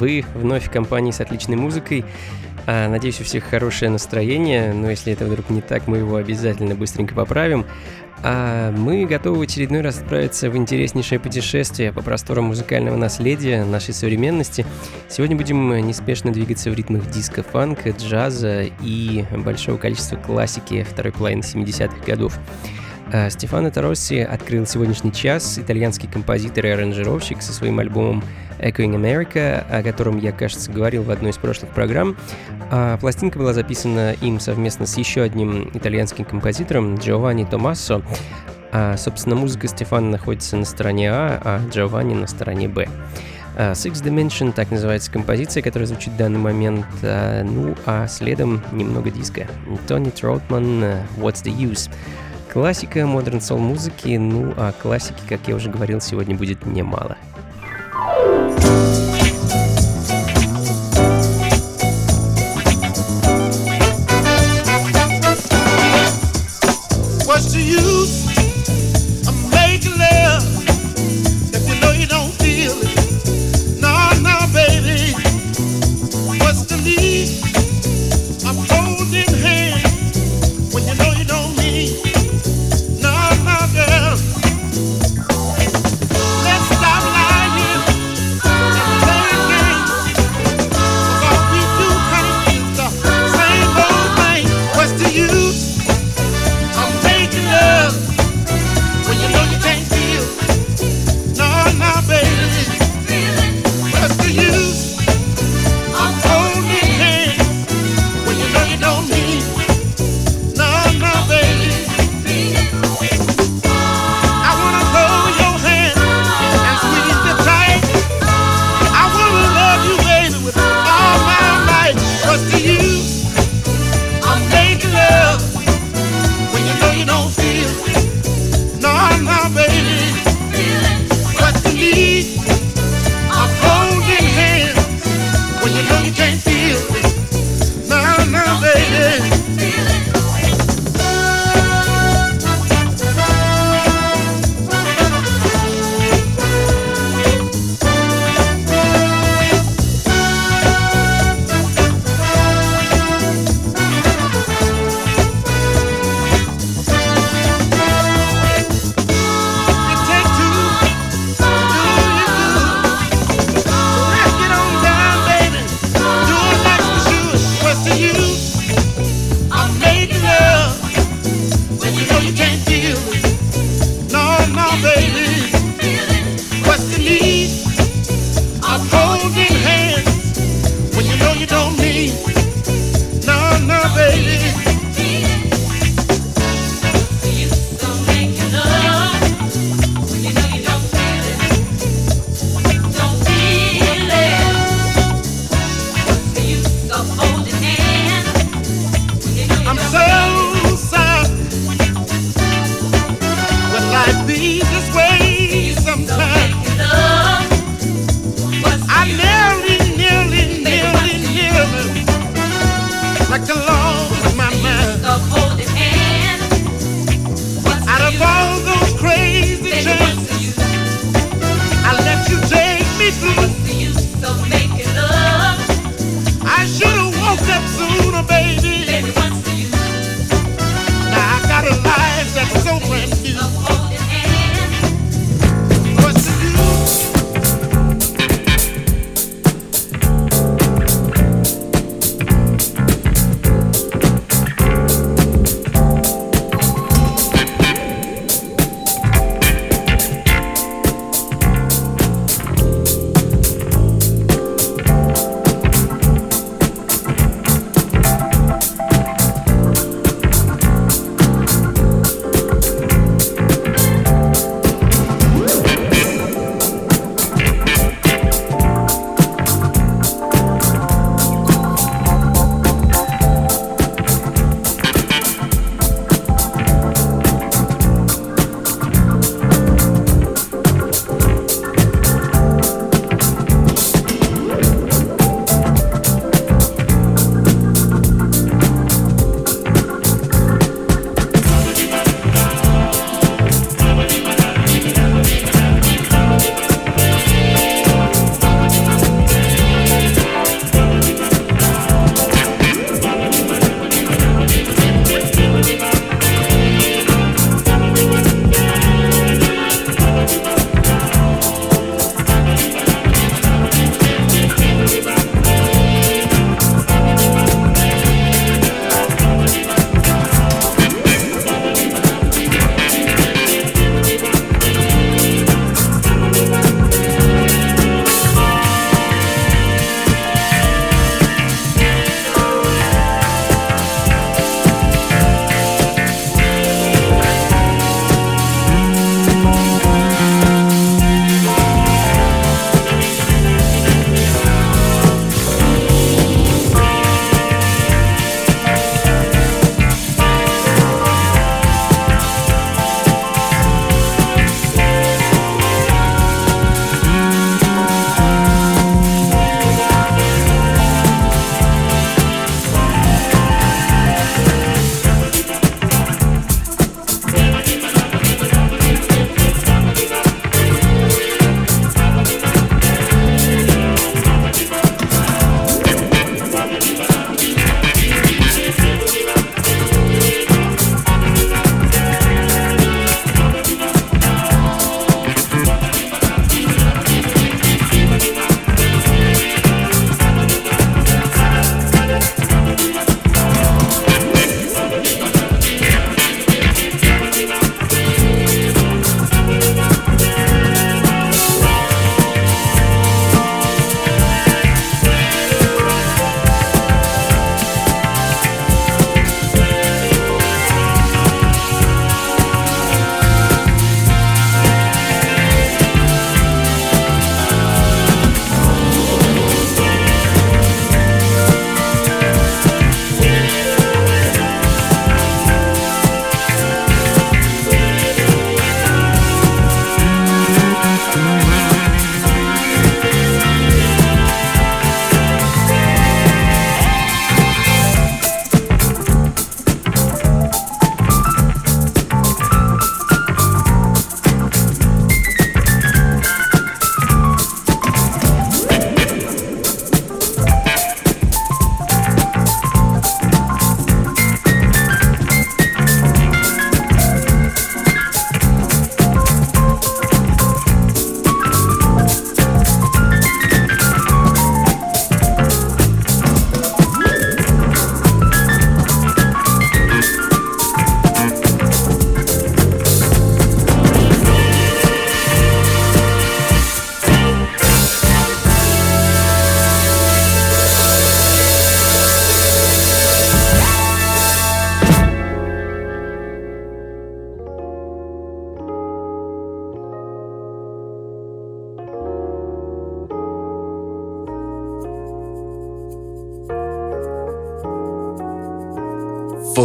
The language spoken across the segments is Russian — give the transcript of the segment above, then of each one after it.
Вы вновь в компании с отличной музыкой. А, надеюсь, у всех хорошее настроение, но если это вдруг не так, мы его обязательно быстренько поправим. А мы готовы в очередной раз отправиться в интереснейшее путешествие по просторам музыкального наследия нашей современности. Сегодня будем неспешно двигаться в ритмах диска, фанка, джаза и большого количества классики второй половины 70-х годов. А, Стефано Таросси открыл сегодняшний час, итальянский композитор и аранжировщик со своим альбомом Echoing America, о котором я, кажется, говорил в одной из прошлых программ. А пластинка была записана им совместно с еще одним итальянским композитором Джованни Томассо. А, собственно, музыка Стефана находится на стороне А, а Джованни на стороне Б. Uh, Six Dimension, так называется композиция, которая звучит в данный момент. Uh, ну, а следом немного диска. Тони Троутман, uh, What's the Use? Классика модерн soul музыки, ну а классики, как я уже говорил, сегодня будет немало.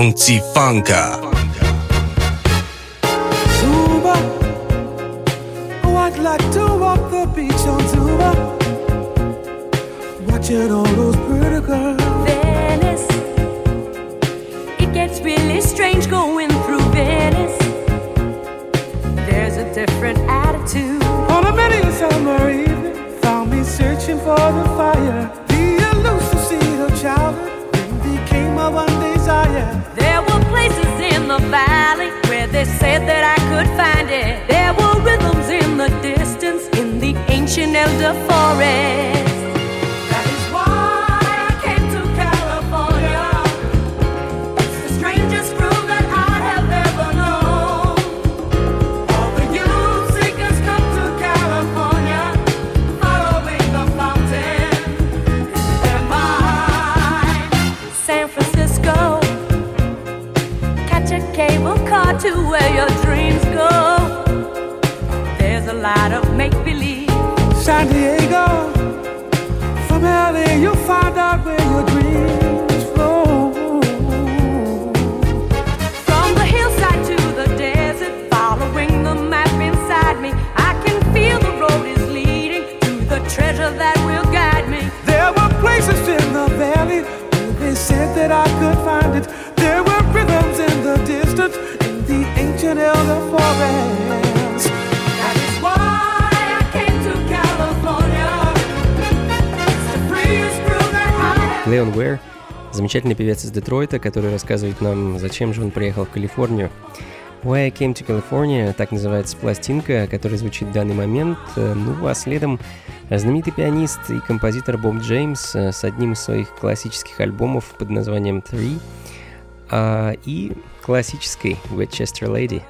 Funky Funka. Tuba. Oh, I'd like to walk the beach on Tuba. Watching all those pretty girls. Venice. It gets really strange going through Venice. There's a different attitude. On a many summer evening, found me searching for the bem. Леон Уэр, замечательный певец из Детройта, который рассказывает нам, зачем же он приехал в Калифорнию. Why I Came to California, так называется пластинка, которая звучит в данный момент. Ну, а следом знаменитый пианист и композитор Боб Джеймс э, с одним из своих классических альбомов под названием Three а, и классической Westchester Lady.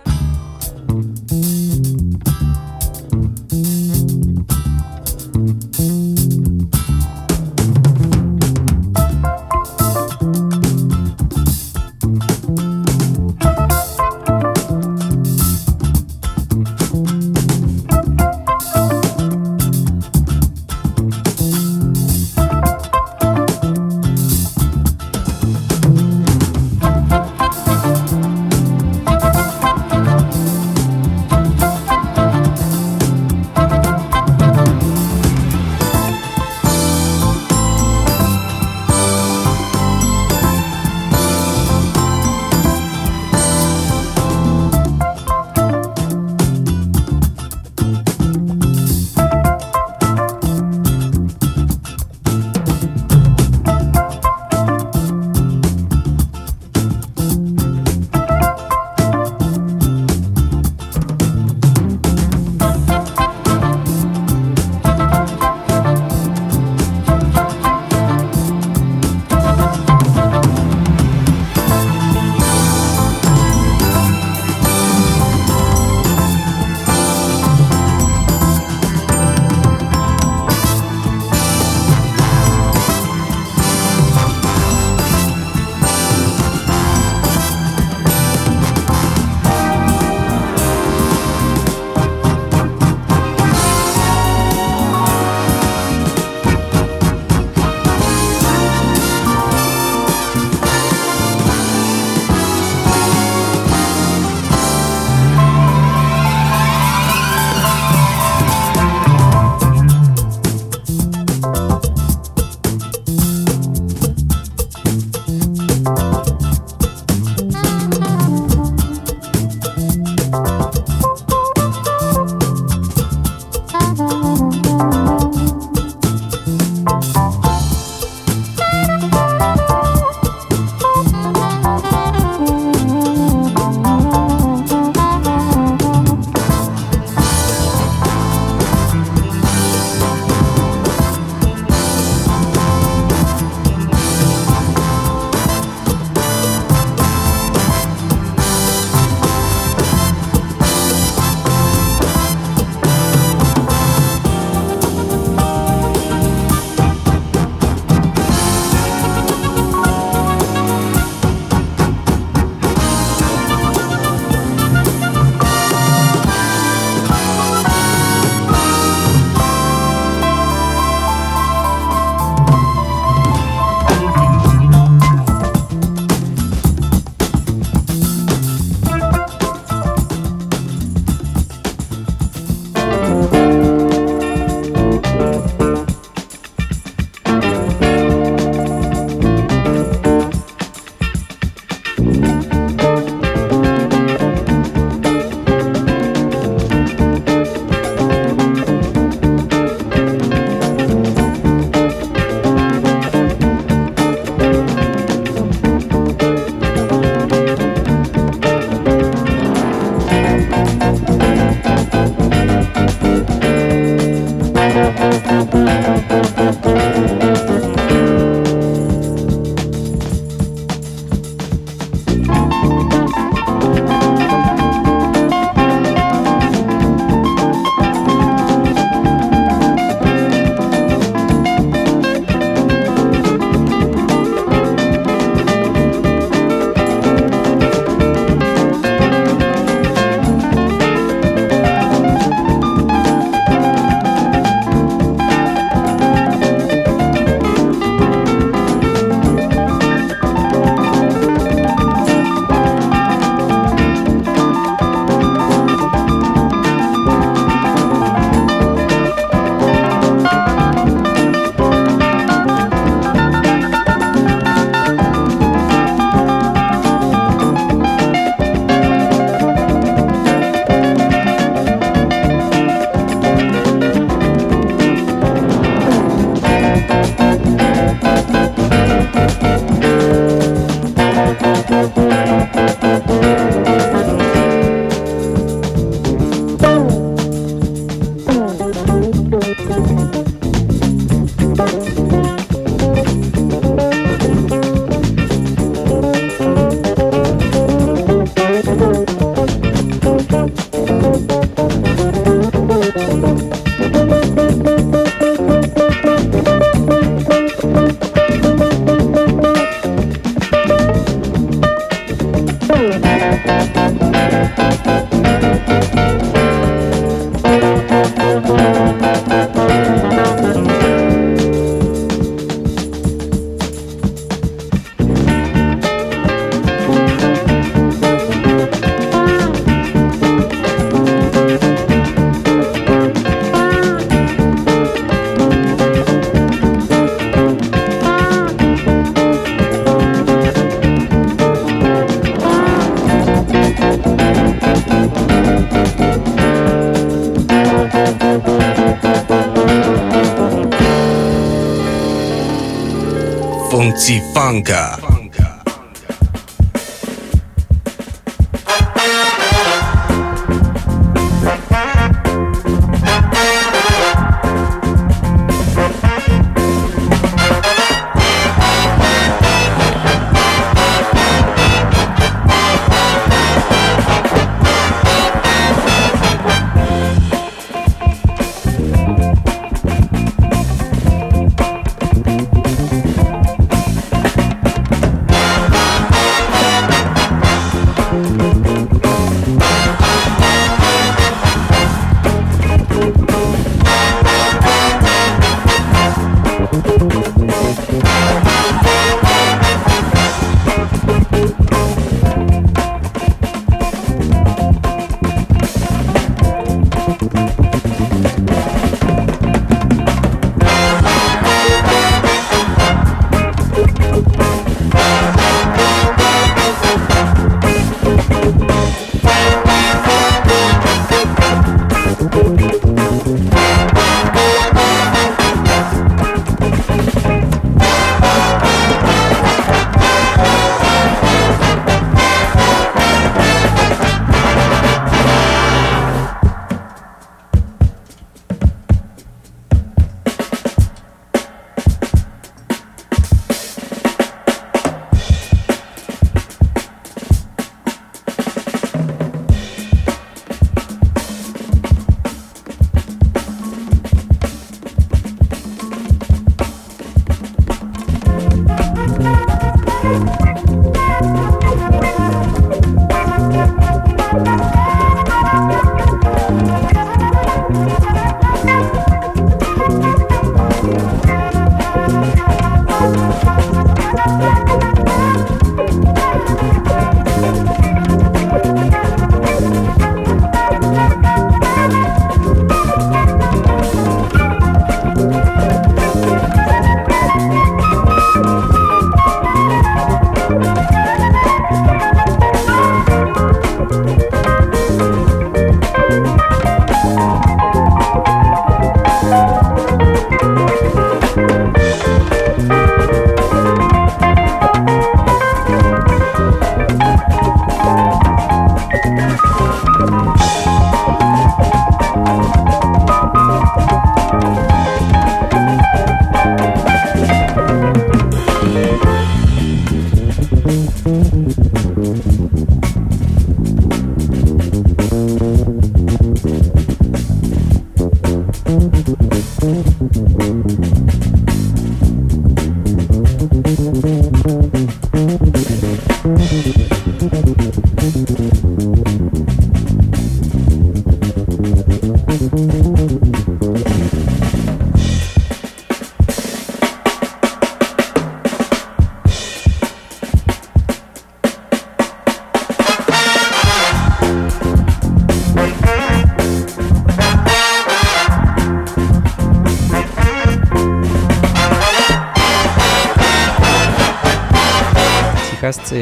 Fancy Funka.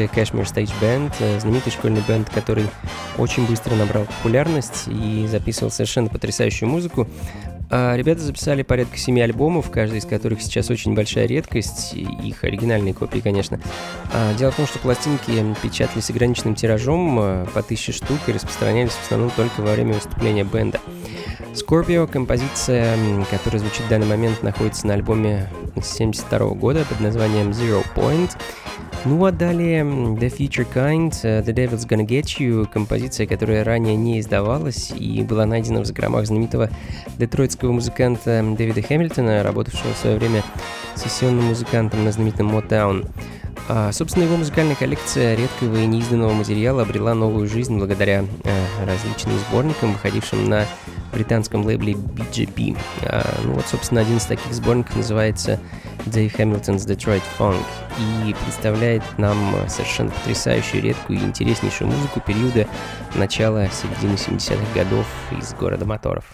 Cashmere Stage Band, э, знаменитый школьный бенд, который очень быстро набрал популярность и записывал совершенно потрясающую музыку. А ребята записали порядка семи альбомов, каждый из которых сейчас очень большая редкость, их оригинальные копии, конечно. А дело в том, что пластинки печатались ограниченным тиражом э, по тысяче штук и распространялись в основном только во время выступления бенда. Scorpio, композиция, которая звучит в данный момент, находится на альбоме 72 года под названием Zero Point. Ну а далее The Future Kind, э, The Devil's Gonna Get You, композиция, которая ранее не издавалась и была найдена в закромах знаменитого детройтского музыканта Дэвида Хэмилтона, работавшего в свое время сессионным музыкантом на знаменитом Motown. А, собственно, его музыкальная коллекция редкого и неизданного материала обрела новую жизнь благодаря а, различным сборникам, выходившим на британском лейбле BGP. А, ну вот, собственно, один из таких сборников называется Dave Hamilton's Detroit Funk и представляет нам совершенно потрясающую, редкую и интереснейшую музыку периода начала середины 70-х годов из города моторов.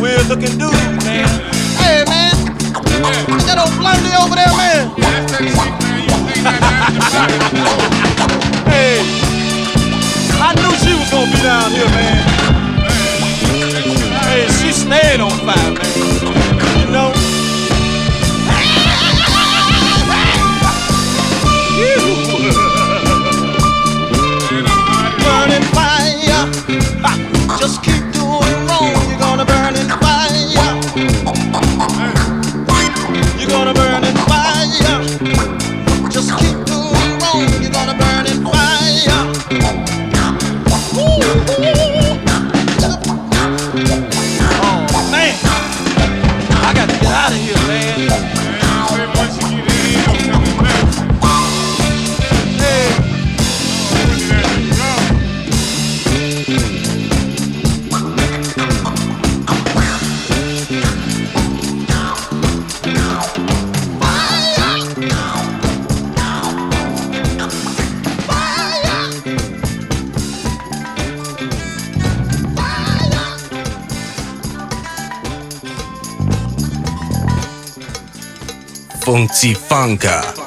weird looking dude, man. Hey, man. Yeah. That old blondie over there, man. That's that man. hey, I knew she was gonna be down here, man. Funka.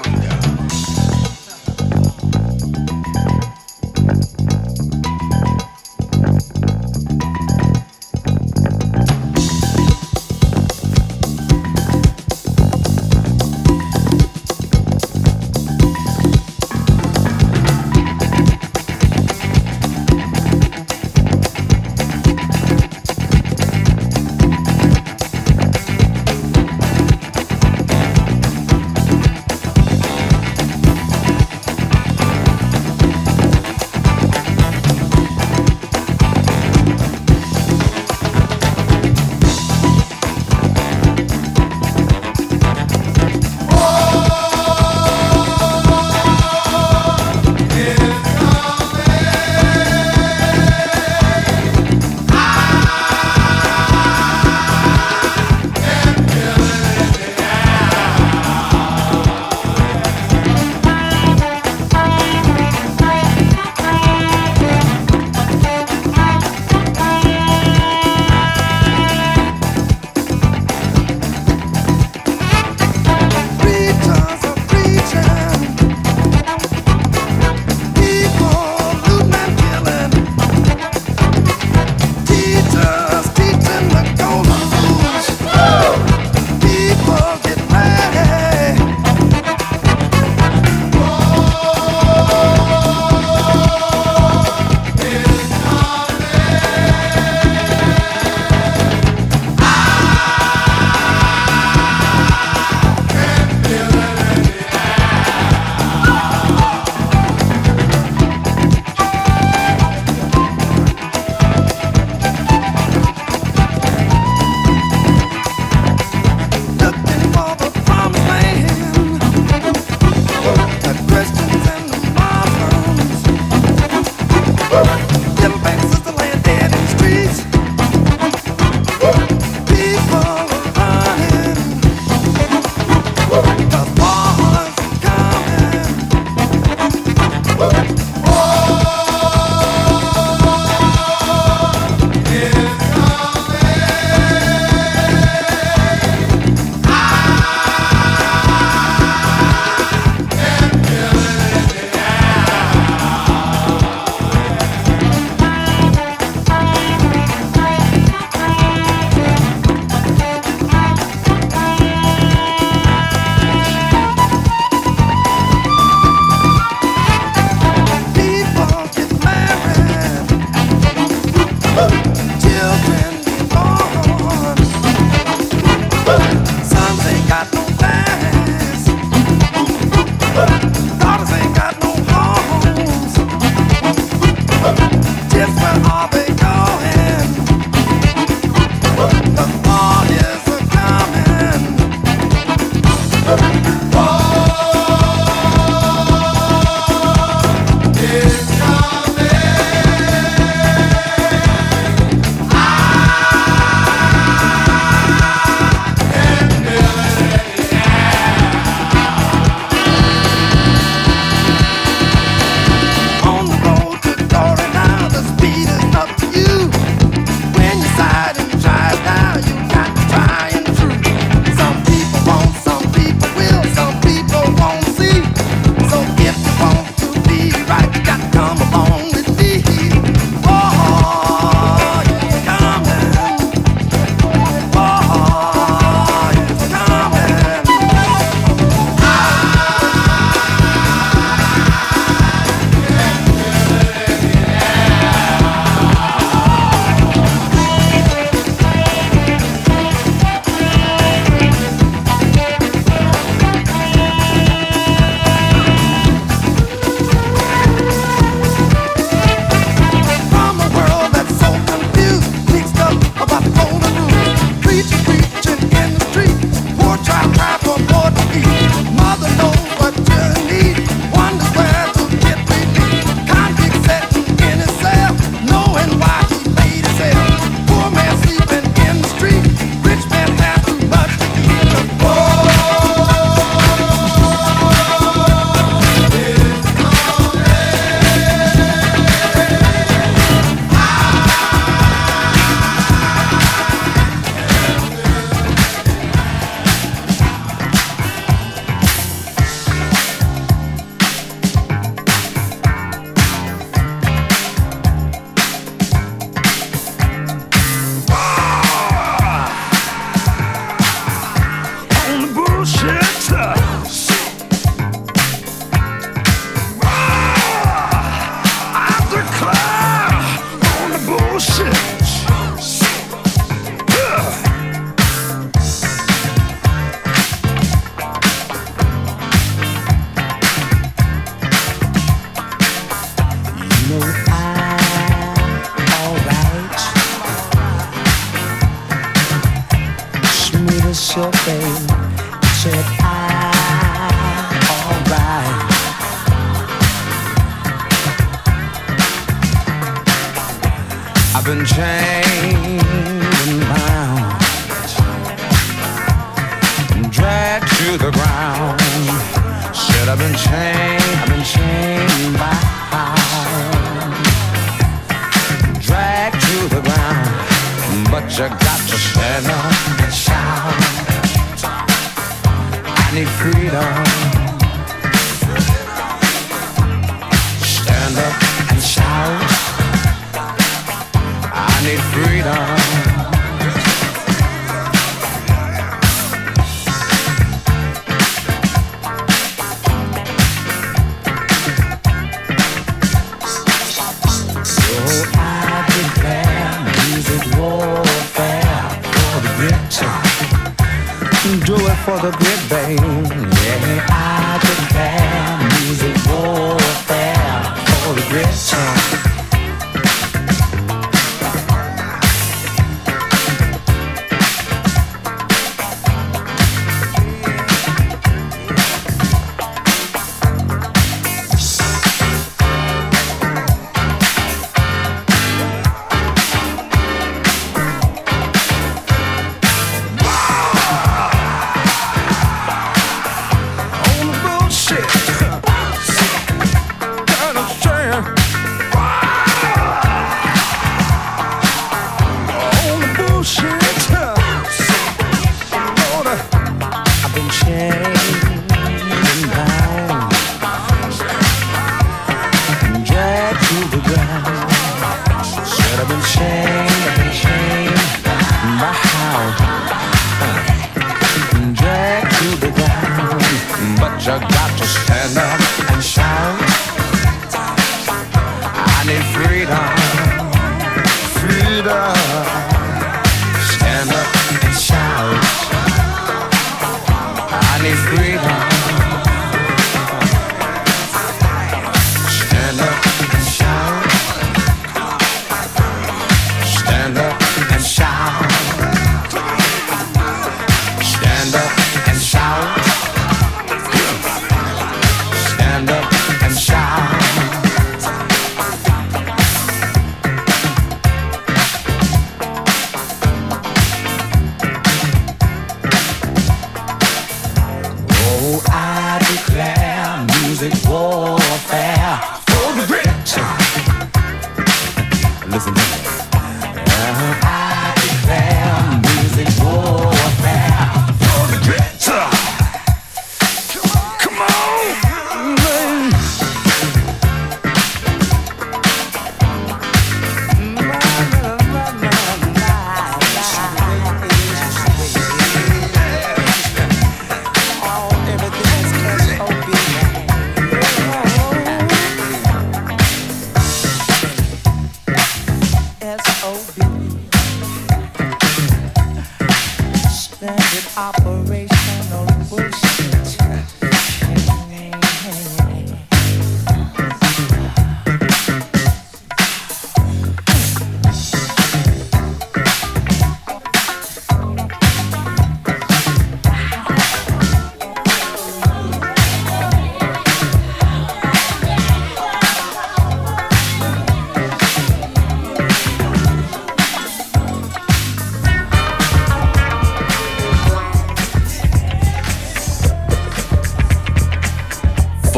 and change.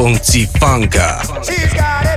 Funky Funka. She's got it,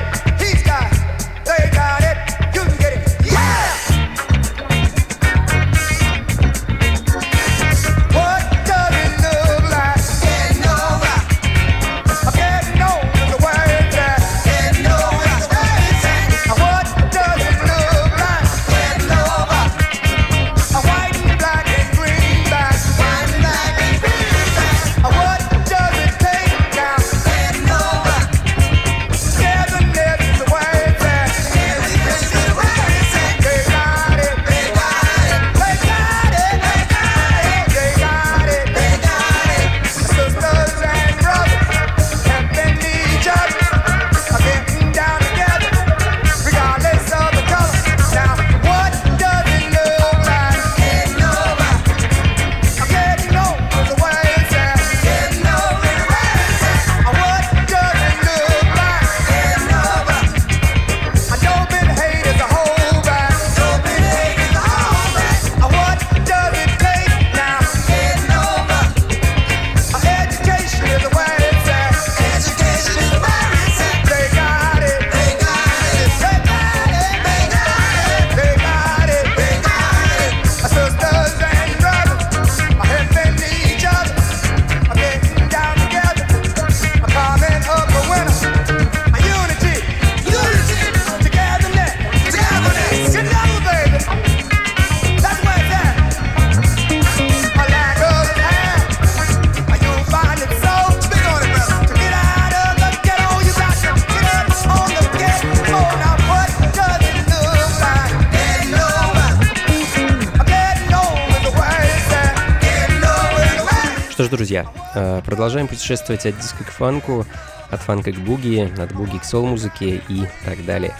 ж, друзья, э, продолжаем путешествовать от диска к фанку, от фанка к буги, от буги к сол-музыке и так далее.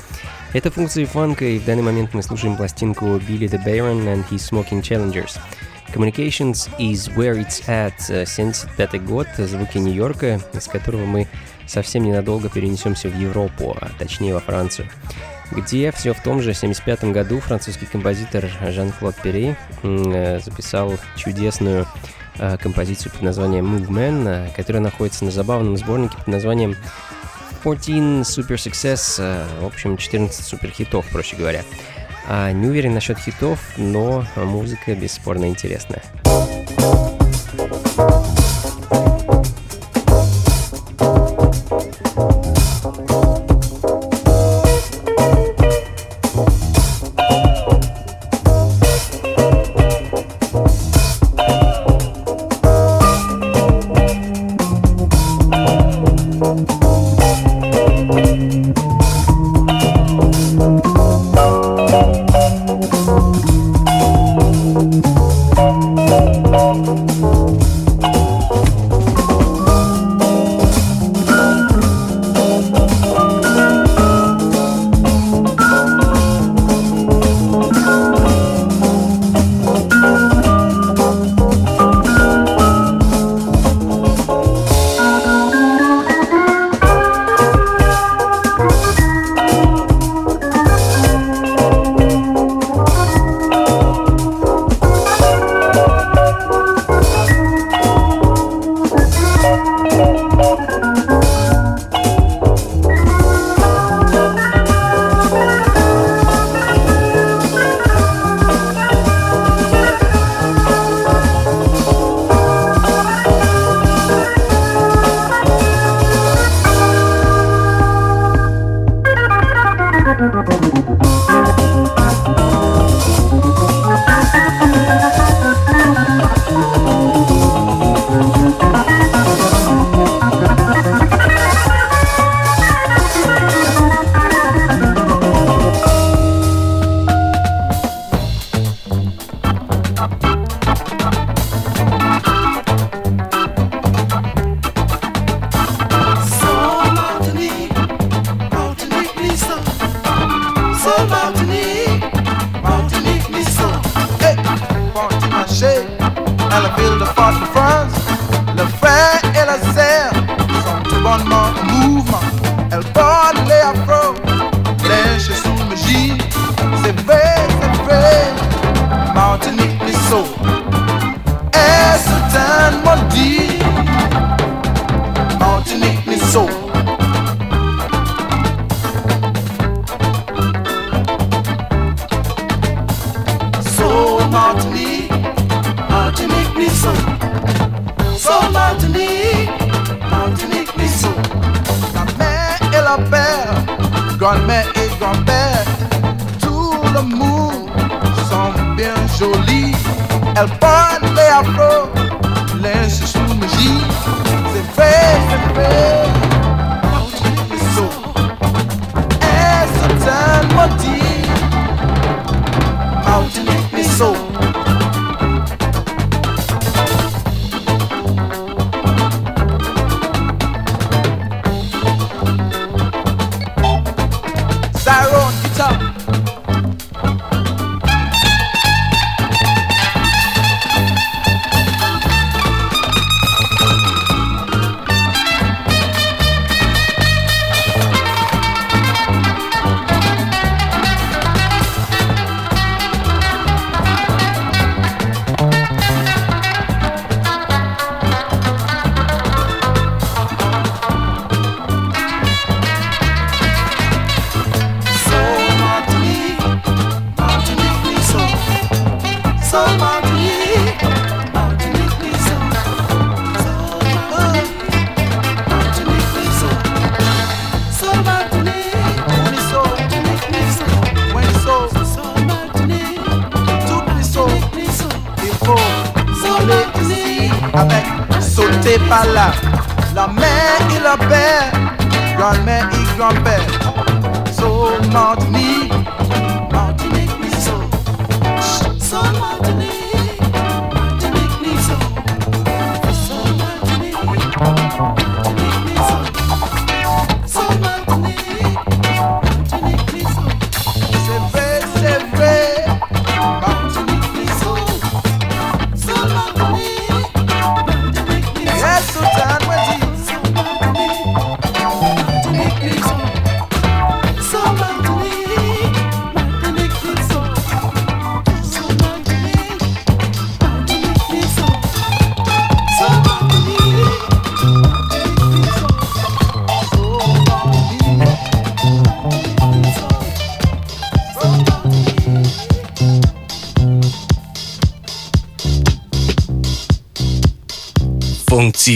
Это функции фанка, и в данный момент мы слушаем пластинку Billy the Baron and His Smoking Challengers. Communications is where it's at, 75 э, год, звуки Нью-Йорка, из которого мы совсем ненадолго перенесемся в Европу, а точнее во Францию где все в том же 75 году французский композитор Жан-Клод Перри э, записал чудесную композицию под названием Movement, которая находится на забавном сборнике под названием 14 Super Success, в общем, 14 супер хитов, проще говоря. А, не уверен насчет хитов, но музыка бесспорно интересная. afro, lances sous mes jeans, c'est vrai, c'est vrai.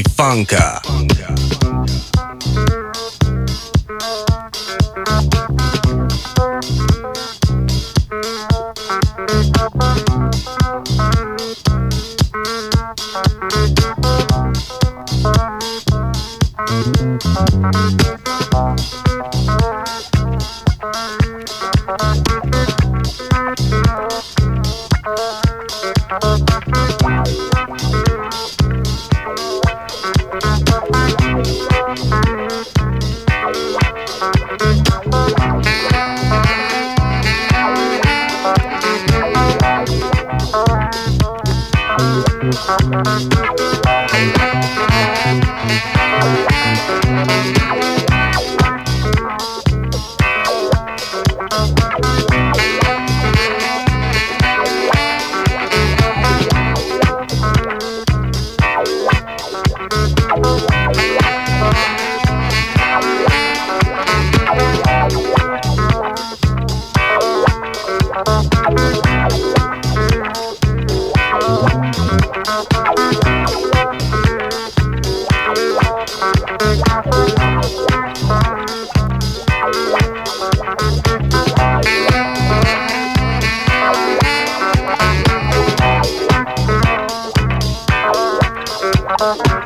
Funka. Thank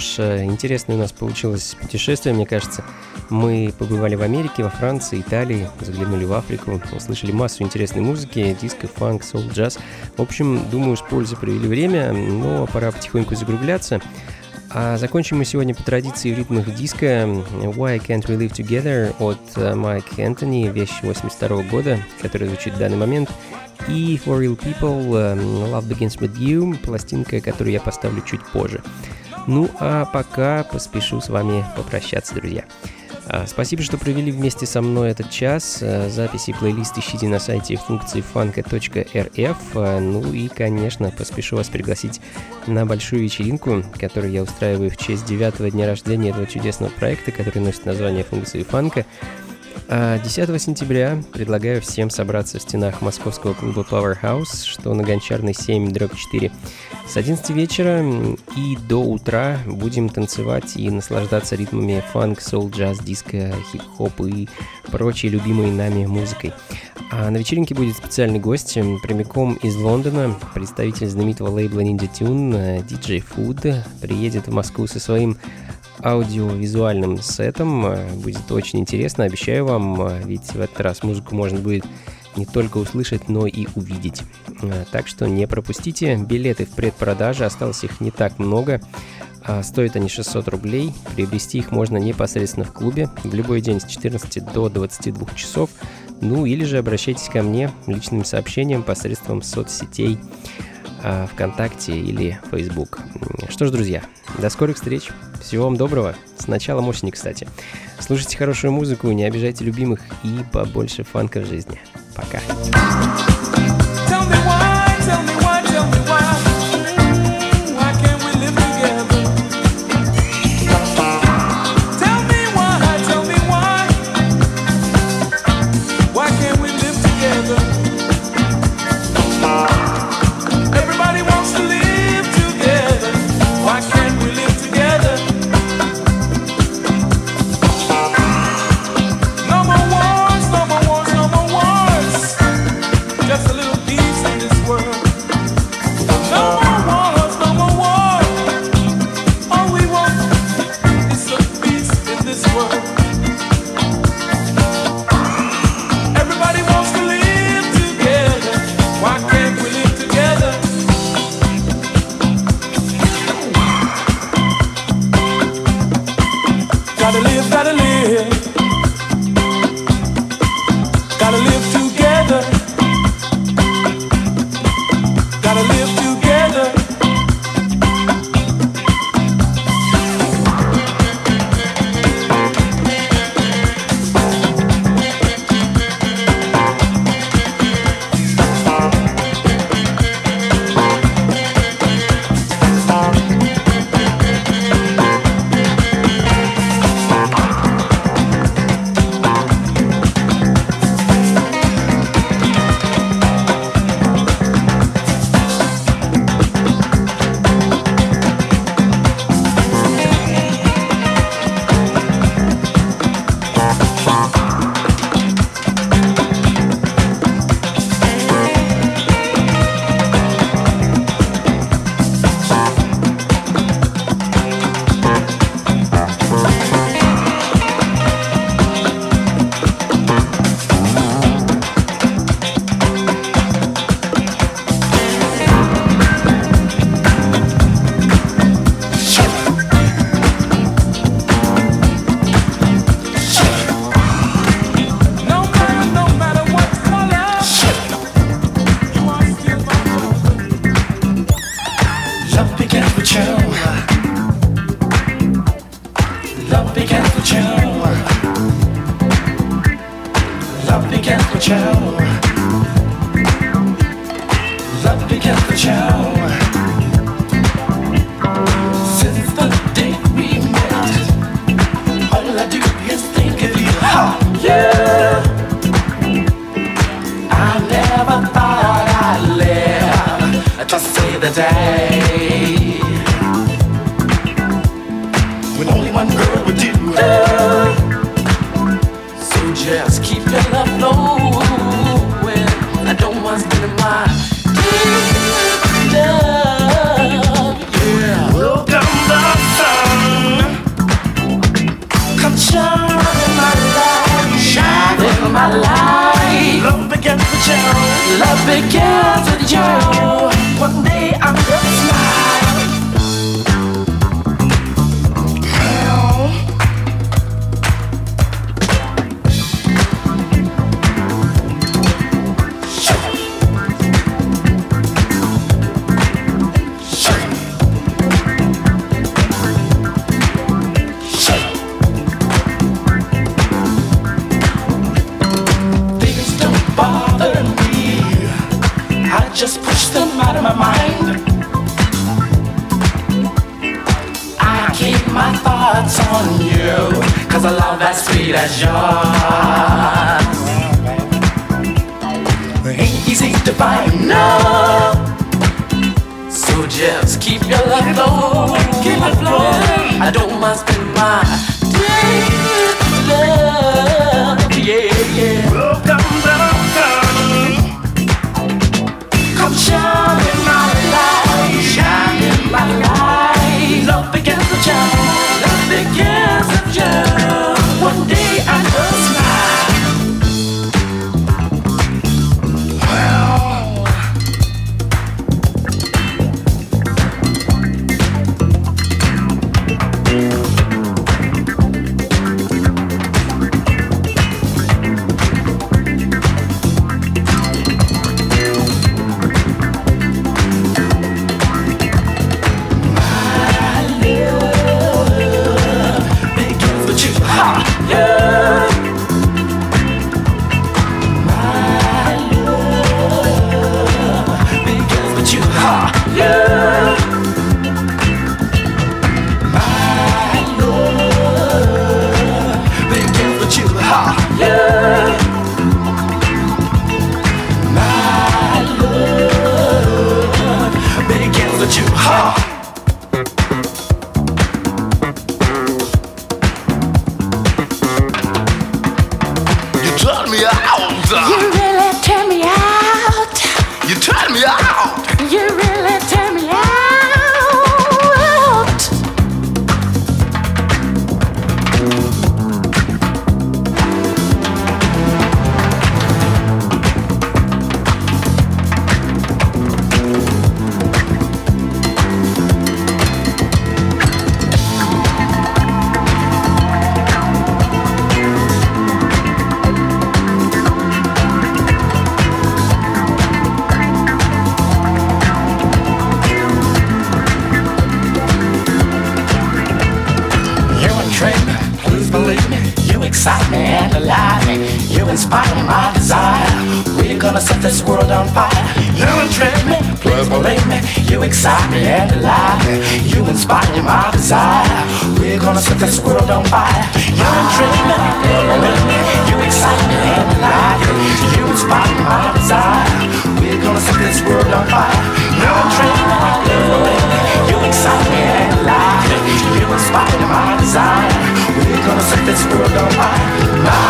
что ж, э, интересное у нас получилось путешествие, мне кажется. Мы побывали в Америке, во Франции, Италии, заглянули в Африку, услышали массу интересной музыки, диско, фанк, соул, джаз. В общем, думаю, с пользой провели время, но пора потихоньку закругляться. А закончим мы сегодня по традиции в ритмах диска Why Can't We Live Together от Майк Энтони, вещь 82 года, которая звучит в данный момент. И For Real People Love Begins With You, пластинка, которую я поставлю чуть позже. Ну а пока поспешу с вами попрощаться, друзья. А, спасибо, что провели вместе со мной этот час. А, записи и плейлист ищите на сайте функции фанка.рф. А, ну и, конечно, поспешу вас пригласить на большую вечеринку, которую я устраиваю в честь девятого дня рождения этого чудесного проекта, который носит название функции фанка. 10 сентября предлагаю всем собраться в стенах московского клуба Powerhouse, что на Гончарной 7, дробь 4. С 11 вечера и до утра будем танцевать и наслаждаться ритмами фанк, соул, джаз, диско, хип-хоп и прочей любимой нами музыкой. А на вечеринке будет специальный гость прямиком из Лондона, представитель знаменитого лейбла Ninja Tune, DJ Food, приедет в Москву со своим аудиовизуальным сетом. Э, будет очень интересно, обещаю вам, э, ведь в этот раз музыку можно будет не только услышать, но и увидеть. Э, так что не пропустите. Билеты в предпродаже, осталось их не так много. А стоят они 600 рублей. Приобрести их можно непосредственно в клубе в любой день с 14 до 22 часов. Ну или же обращайтесь ко мне личным сообщением посредством соцсетей ВКонтакте или Facebook. Что ж, друзья, до скорых встреч. Всего вам доброго. С началом осени, кстати. Слушайте хорошую музыку, не обижайте любимых и побольше фанка в жизни. Пока. like a squirrel on fire. You're a dreamer, you excite me and alive. You inspire my desire. We're gonna set this world on fire. You're a dreamer, you excite me and alive. You inspire my desire. We're gonna set this world on fire.